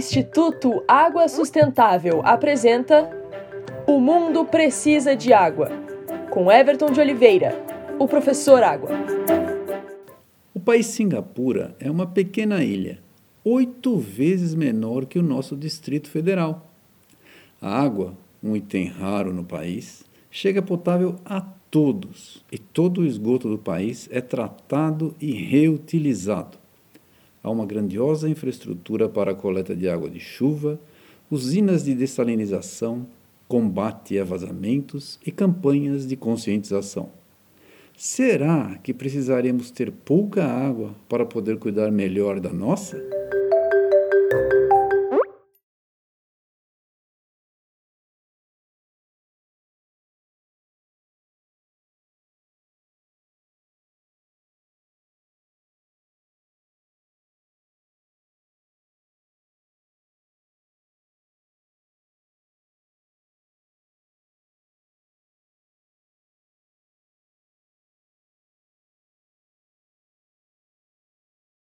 Instituto Água Sustentável apresenta O Mundo Precisa de Água, com Everton de Oliveira, o professor Água. O país Singapura é uma pequena ilha, oito vezes menor que o nosso Distrito Federal. A água, um item raro no país, chega potável a todos e todo o esgoto do país é tratado e reutilizado. Há uma grandiosa infraestrutura para a coleta de água de chuva, usinas de dessalinização, combate a vazamentos e campanhas de conscientização. Será que precisaremos ter pouca água para poder cuidar melhor da nossa?